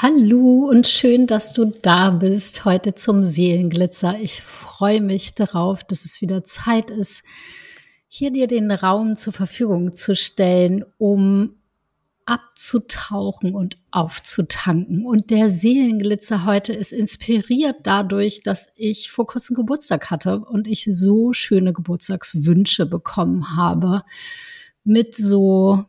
Hallo und schön, dass du da bist heute zum Seelenglitzer. Ich freue mich darauf, dass es wieder Zeit ist, hier dir den Raum zur Verfügung zu stellen, um abzutauchen und aufzutanken. Und der Seelenglitzer heute ist inspiriert dadurch, dass ich vor kurzem Geburtstag hatte und ich so schöne Geburtstagswünsche bekommen habe mit so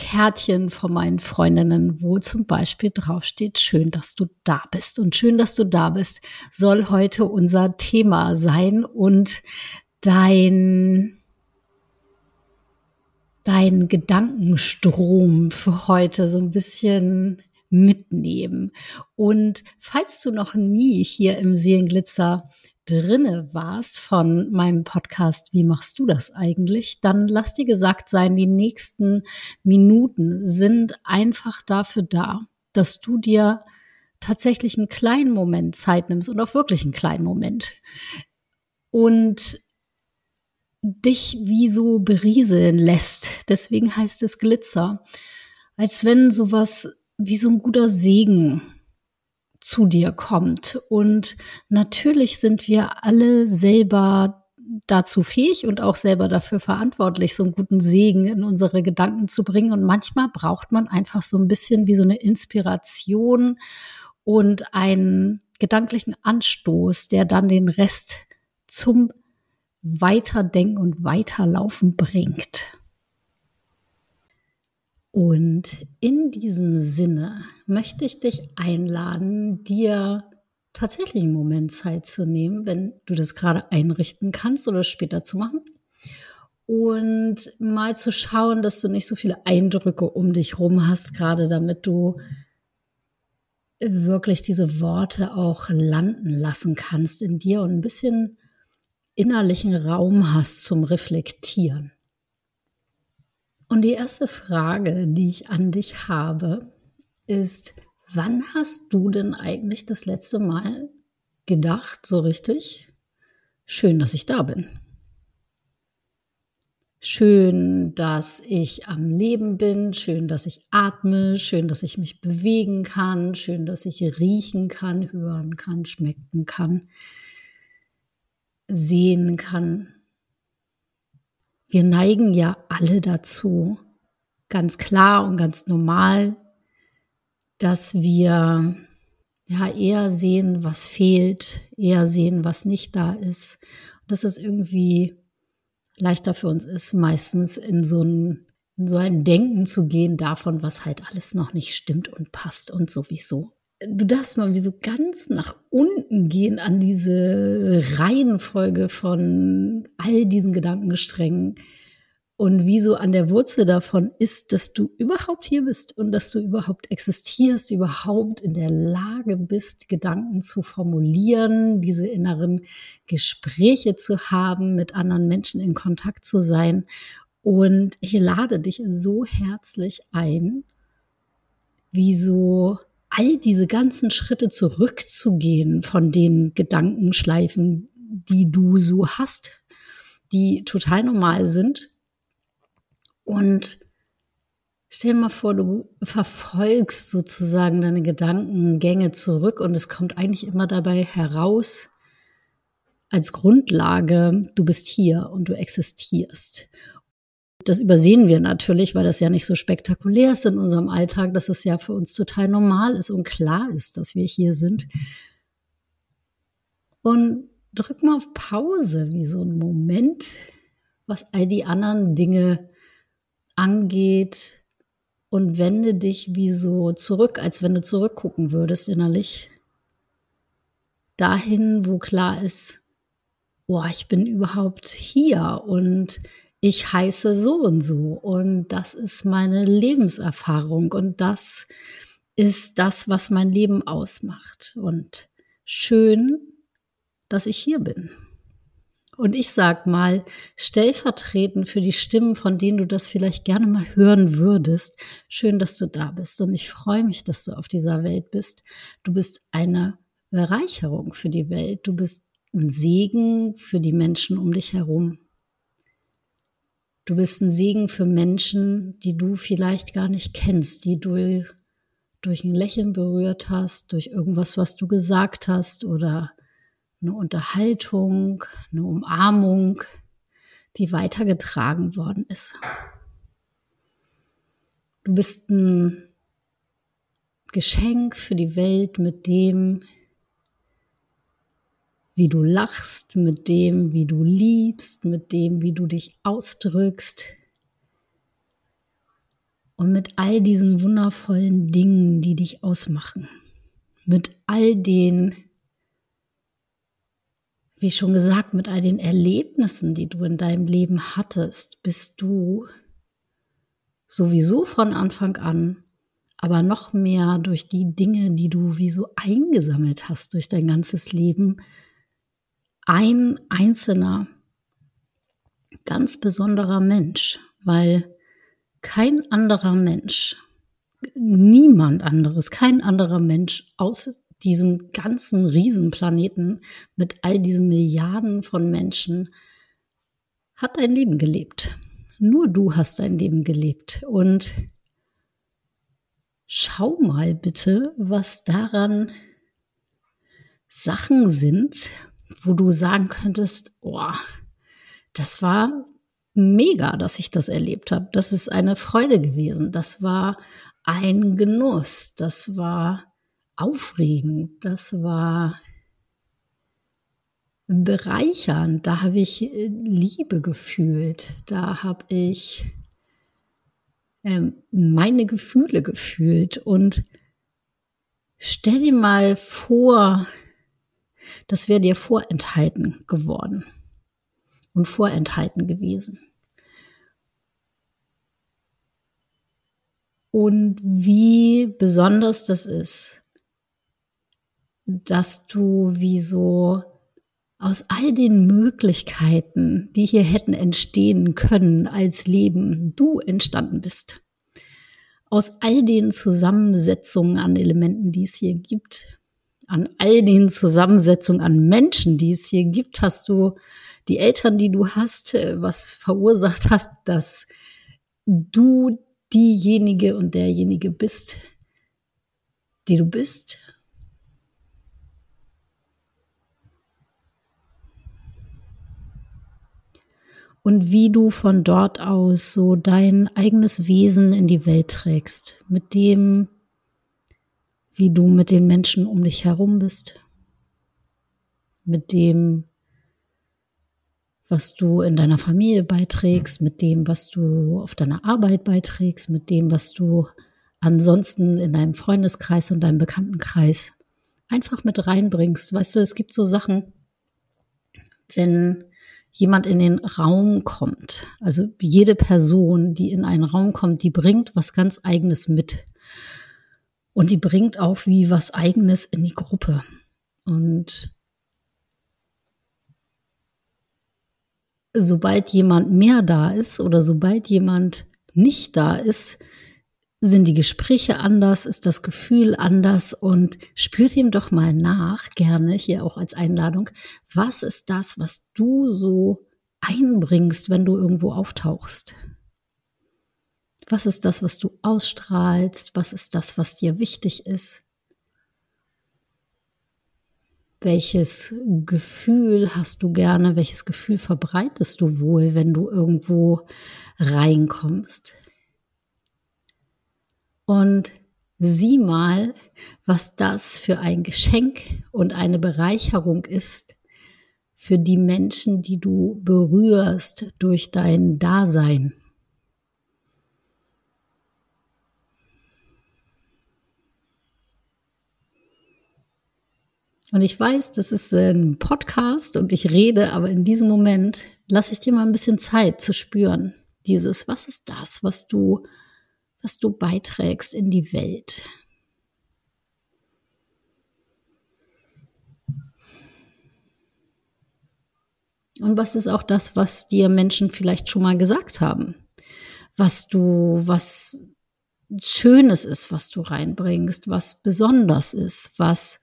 Kärtchen von meinen Freundinnen, wo zum Beispiel draufsteht, schön, dass du da bist. Und schön, dass du da bist, soll heute unser Thema sein und dein, dein Gedankenstrom für heute so ein bisschen mitnehmen. Und falls du noch nie hier im Seelenglitzer drinne warst von meinem Podcast, wie machst du das eigentlich? Dann lass dir gesagt sein, die nächsten Minuten sind einfach dafür da, dass du dir tatsächlich einen kleinen Moment Zeit nimmst und auch wirklich einen kleinen Moment und dich wie so berieseln lässt. Deswegen heißt es Glitzer, als wenn sowas wie so ein guter Segen zu dir kommt. Und natürlich sind wir alle selber dazu fähig und auch selber dafür verantwortlich, so einen guten Segen in unsere Gedanken zu bringen. Und manchmal braucht man einfach so ein bisschen wie so eine Inspiration und einen gedanklichen Anstoß, der dann den Rest zum Weiterdenken und Weiterlaufen bringt. Und in diesem Sinne möchte ich dich einladen, dir tatsächlich einen Moment Zeit zu nehmen, wenn du das gerade einrichten kannst oder später zu machen. Und mal zu schauen, dass du nicht so viele Eindrücke um dich rum hast, gerade damit du wirklich diese Worte auch landen lassen kannst in dir und ein bisschen innerlichen Raum hast zum Reflektieren. Und die erste Frage, die ich an dich habe, ist, wann hast du denn eigentlich das letzte Mal gedacht, so richtig, schön, dass ich da bin? Schön, dass ich am Leben bin, schön, dass ich atme, schön, dass ich mich bewegen kann, schön, dass ich riechen kann, hören kann, schmecken kann, sehen kann. Wir neigen ja alle dazu, ganz klar und ganz normal, dass wir ja eher sehen, was fehlt, eher sehen, was nicht da ist. Und dass es irgendwie leichter für uns ist, meistens in so ein, in so ein Denken zu gehen davon, was halt alles noch nicht stimmt und passt und sowieso du darfst mal wie so ganz nach unten gehen an diese Reihenfolge von all diesen Gedankensträngen und wie so an der Wurzel davon ist, dass du überhaupt hier bist und dass du überhaupt existierst, überhaupt in der Lage bist, Gedanken zu formulieren, diese inneren Gespräche zu haben, mit anderen Menschen in Kontakt zu sein. Und ich lade dich so herzlich ein, wie so all diese ganzen Schritte zurückzugehen von den Gedankenschleifen, die du so hast, die total normal sind. Und stell dir mal vor, du verfolgst sozusagen deine Gedankengänge zurück und es kommt eigentlich immer dabei heraus, als Grundlage, du bist hier und du existierst. Das übersehen wir natürlich, weil das ja nicht so spektakulär ist in unserem Alltag, dass es ja für uns total normal ist und klar ist, dass wir hier sind. Und drück mal auf Pause, wie so ein Moment, was all die anderen Dinge angeht und wende dich wie so zurück, als wenn du zurückgucken würdest innerlich. Dahin, wo klar ist, boah, ich bin überhaupt hier und ich heiße so und so und das ist meine Lebenserfahrung und das ist das, was mein Leben ausmacht. Und schön, dass ich hier bin. Und ich sag mal, stellvertretend für die Stimmen, von denen du das vielleicht gerne mal hören würdest, schön, dass du da bist. Und ich freue mich, dass du auf dieser Welt bist. Du bist eine Bereicherung für die Welt. Du bist ein Segen für die Menschen um dich herum. Du bist ein Segen für Menschen, die du vielleicht gar nicht kennst, die du durch ein Lächeln berührt hast, durch irgendwas, was du gesagt hast oder eine Unterhaltung, eine Umarmung, die weitergetragen worden ist. Du bist ein Geschenk für die Welt mit dem, wie du lachst, mit dem, wie du liebst, mit dem, wie du dich ausdrückst. Und mit all diesen wundervollen Dingen, die dich ausmachen, mit all den, wie schon gesagt, mit all den Erlebnissen, die du in deinem Leben hattest, bist du sowieso von Anfang an, aber noch mehr durch die Dinge, die du wie so eingesammelt hast durch dein ganzes Leben, ein einzelner, ganz besonderer Mensch, weil kein anderer Mensch, niemand anderes, kein anderer Mensch aus diesem ganzen Riesenplaneten mit all diesen Milliarden von Menschen hat ein Leben gelebt. Nur du hast dein Leben gelebt. Und schau mal bitte, was daran Sachen sind, wo du sagen könntest, oh, das war mega, dass ich das erlebt habe. Das ist eine Freude gewesen. Das war ein Genuss. Das war aufregend. Das war bereichernd. Da habe ich äh, Liebe gefühlt. Da habe ich ähm, meine Gefühle gefühlt. Und stell dir mal vor, das wäre dir vorenthalten geworden und vorenthalten gewesen. Und wie besonders das ist, dass du wie so aus all den Möglichkeiten, die hier hätten entstehen können als Leben, du entstanden bist. Aus all den Zusammensetzungen an Elementen, die es hier gibt, an all den Zusammensetzungen an Menschen, die es hier gibt, hast du die Eltern, die du hast, äh, was verursacht hast, dass du diejenige und derjenige bist, die du bist. Und wie du von dort aus so dein eigenes Wesen in die Welt trägst, mit dem, wie du mit den Menschen um dich herum bist, mit dem, was du in deiner Familie beiträgst, mit dem, was du auf deiner Arbeit beiträgst, mit dem, was du ansonsten in deinem Freundeskreis und deinem Bekanntenkreis einfach mit reinbringst. Weißt du, es gibt so Sachen, wenn jemand in den Raum kommt, also jede Person, die in einen Raum kommt, die bringt was ganz eigenes mit. Und die bringt auch wie was eigenes in die Gruppe. Und sobald jemand mehr da ist oder sobald jemand nicht da ist, sind die Gespräche anders, ist das Gefühl anders und spürt ihm doch mal nach, gerne hier auch als Einladung, was ist das, was du so einbringst, wenn du irgendwo auftauchst? Was ist das, was du ausstrahlst? Was ist das, was dir wichtig ist? Welches Gefühl hast du gerne? Welches Gefühl verbreitest du wohl, wenn du irgendwo reinkommst? Und sieh mal, was das für ein Geschenk und eine Bereicherung ist für die Menschen, die du berührst durch dein Dasein. Und ich weiß, das ist ein Podcast und ich rede, aber in diesem Moment lasse ich dir mal ein bisschen Zeit zu spüren. Dieses, was ist das, was du, was du beiträgst in die Welt? Und was ist auch das, was dir Menschen vielleicht schon mal gesagt haben? Was du, was Schönes ist, was du reinbringst, was besonders ist, was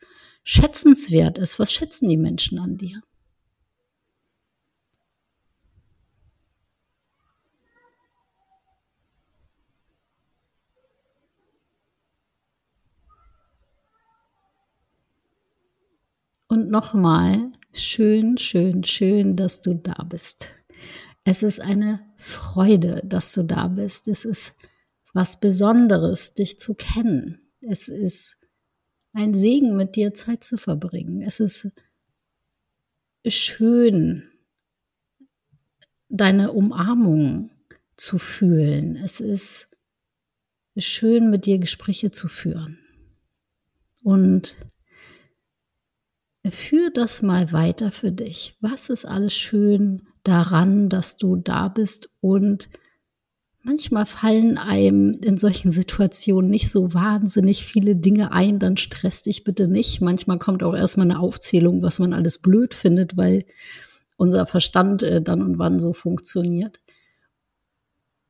schätzenswert ist. Was schätzen die Menschen an dir? Und nochmal, schön, schön, schön, dass du da bist. Es ist eine Freude, dass du da bist. Es ist was Besonderes, dich zu kennen. Es ist ein Segen, mit dir Zeit zu verbringen. Es ist schön, deine Umarmung zu fühlen. Es ist schön, mit dir Gespräche zu führen. Und führ das mal weiter für dich. Was ist alles schön daran, dass du da bist und manchmal fallen einem in solchen Situationen nicht so wahnsinnig viele Dinge ein, dann stress dich bitte nicht. Manchmal kommt auch erstmal eine Aufzählung, was man alles blöd findet, weil unser Verstand äh, dann und wann so funktioniert.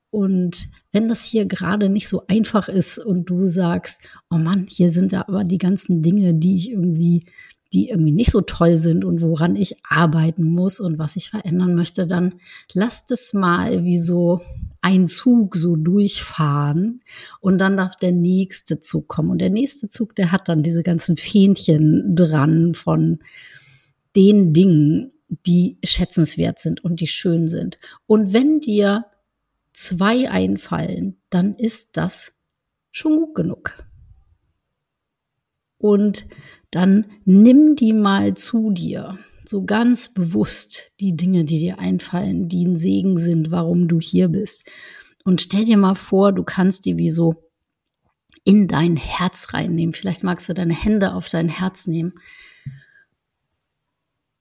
Und wenn das hier gerade nicht so einfach ist und du sagst, oh Mann, hier sind da aber die ganzen Dinge, die ich irgendwie die irgendwie nicht so toll sind und woran ich arbeiten muss und was ich verändern möchte, dann lasst es mal wie so ein Zug so durchfahren und dann darf der nächste Zug kommen. Und der nächste Zug, der hat dann diese ganzen Fähnchen dran von den Dingen, die schätzenswert sind und die schön sind. Und wenn dir zwei einfallen, dann ist das schon gut genug. Und dann nimm die mal zu dir. So ganz bewusst die Dinge, die dir einfallen, die ein Segen sind, warum du hier bist. Und stell dir mal vor, du kannst die wie so in dein Herz reinnehmen. Vielleicht magst du deine Hände auf dein Herz nehmen.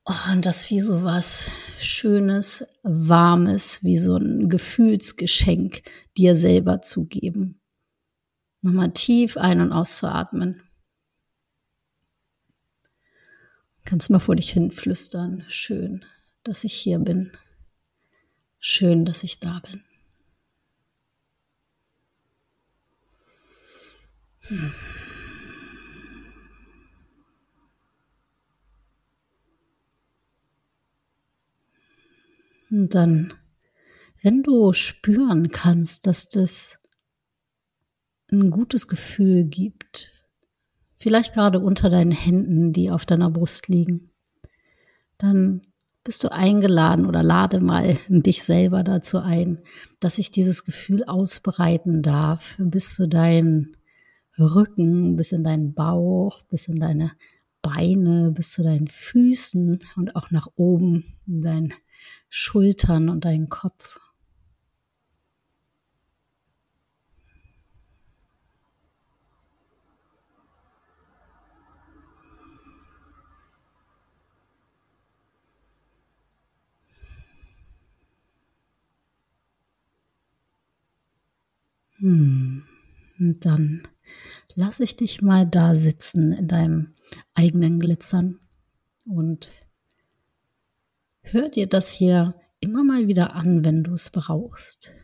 Oh, und das wie so was Schönes, Warmes, wie so ein Gefühlsgeschenk dir selber zu geben. Nochmal tief ein- und auszuatmen. Kannst mal vor dich hin flüstern. Schön, dass ich hier bin. Schön, dass ich da bin. Hm. Und dann, wenn du spüren kannst, dass das ein gutes Gefühl gibt, vielleicht gerade unter deinen Händen, die auf deiner Brust liegen, dann bist du eingeladen oder lade mal dich selber dazu ein, dass sich dieses Gefühl ausbreiten darf bis zu deinen Rücken, bis in deinen Bauch, bis in deine Beine, bis zu deinen Füßen und auch nach oben in deinen Schultern und deinen Kopf. Hm. Und dann lass ich dich mal da sitzen in deinem eigenen Glitzern und hör dir das hier immer mal wieder an, wenn du es brauchst.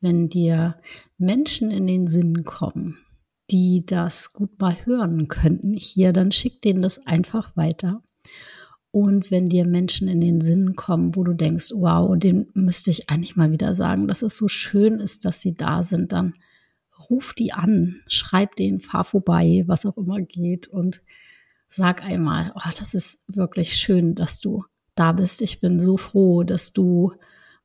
Wenn dir Menschen in den Sinn kommen, die das gut mal hören könnten hier, dann schick denen das einfach weiter. Und wenn dir Menschen in den Sinn kommen, wo du denkst, wow, den müsste ich eigentlich mal wieder sagen, dass es so schön ist, dass sie da sind, dann ruf die an, schreib denen, fahr vorbei, was auch immer geht und sag einmal, oh, das ist wirklich schön, dass du da bist. Ich bin so froh, dass du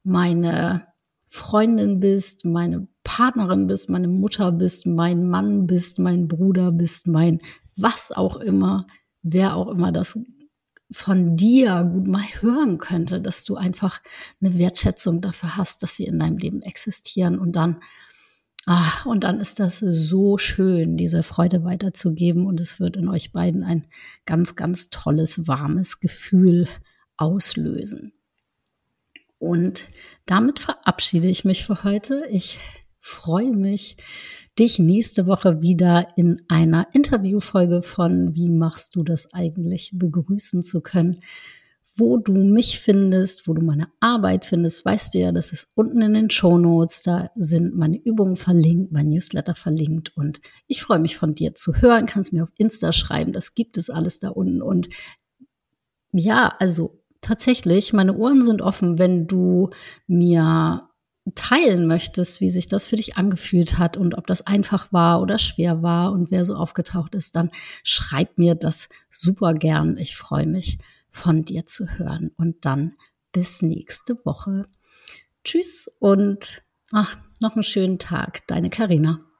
meine Freundin bist, meine Partnerin bist, meine Mutter bist, mein Mann bist, mein Bruder bist, mein was auch immer, wer auch immer das von dir gut mal hören könnte, dass du einfach eine Wertschätzung dafür hast, dass sie in deinem Leben existieren und dann Ach, und dann ist das so schön, diese Freude weiterzugeben und es wird in euch beiden ein ganz, ganz tolles, warmes Gefühl auslösen. Und damit verabschiede ich mich für heute. Ich freue mich, dich nächste Woche wieder in einer Interviewfolge von Wie machst du das eigentlich begrüßen zu können. Wo du mich findest, wo du meine Arbeit findest, weißt du ja, das ist unten in den Show Notes. Da sind meine Übungen verlinkt, mein Newsletter verlinkt und ich freue mich von dir zu hören. Kannst mir auf Insta schreiben, das gibt es alles da unten und ja, also tatsächlich, meine Ohren sind offen, wenn du mir teilen möchtest, wie sich das für dich angefühlt hat und ob das einfach war oder schwer war und wer so aufgetaucht ist, dann schreib mir das super gern. Ich freue mich, von dir zu hören. Und dann bis nächste Woche. Tschüss und ach, noch einen schönen Tag. Deine Karina.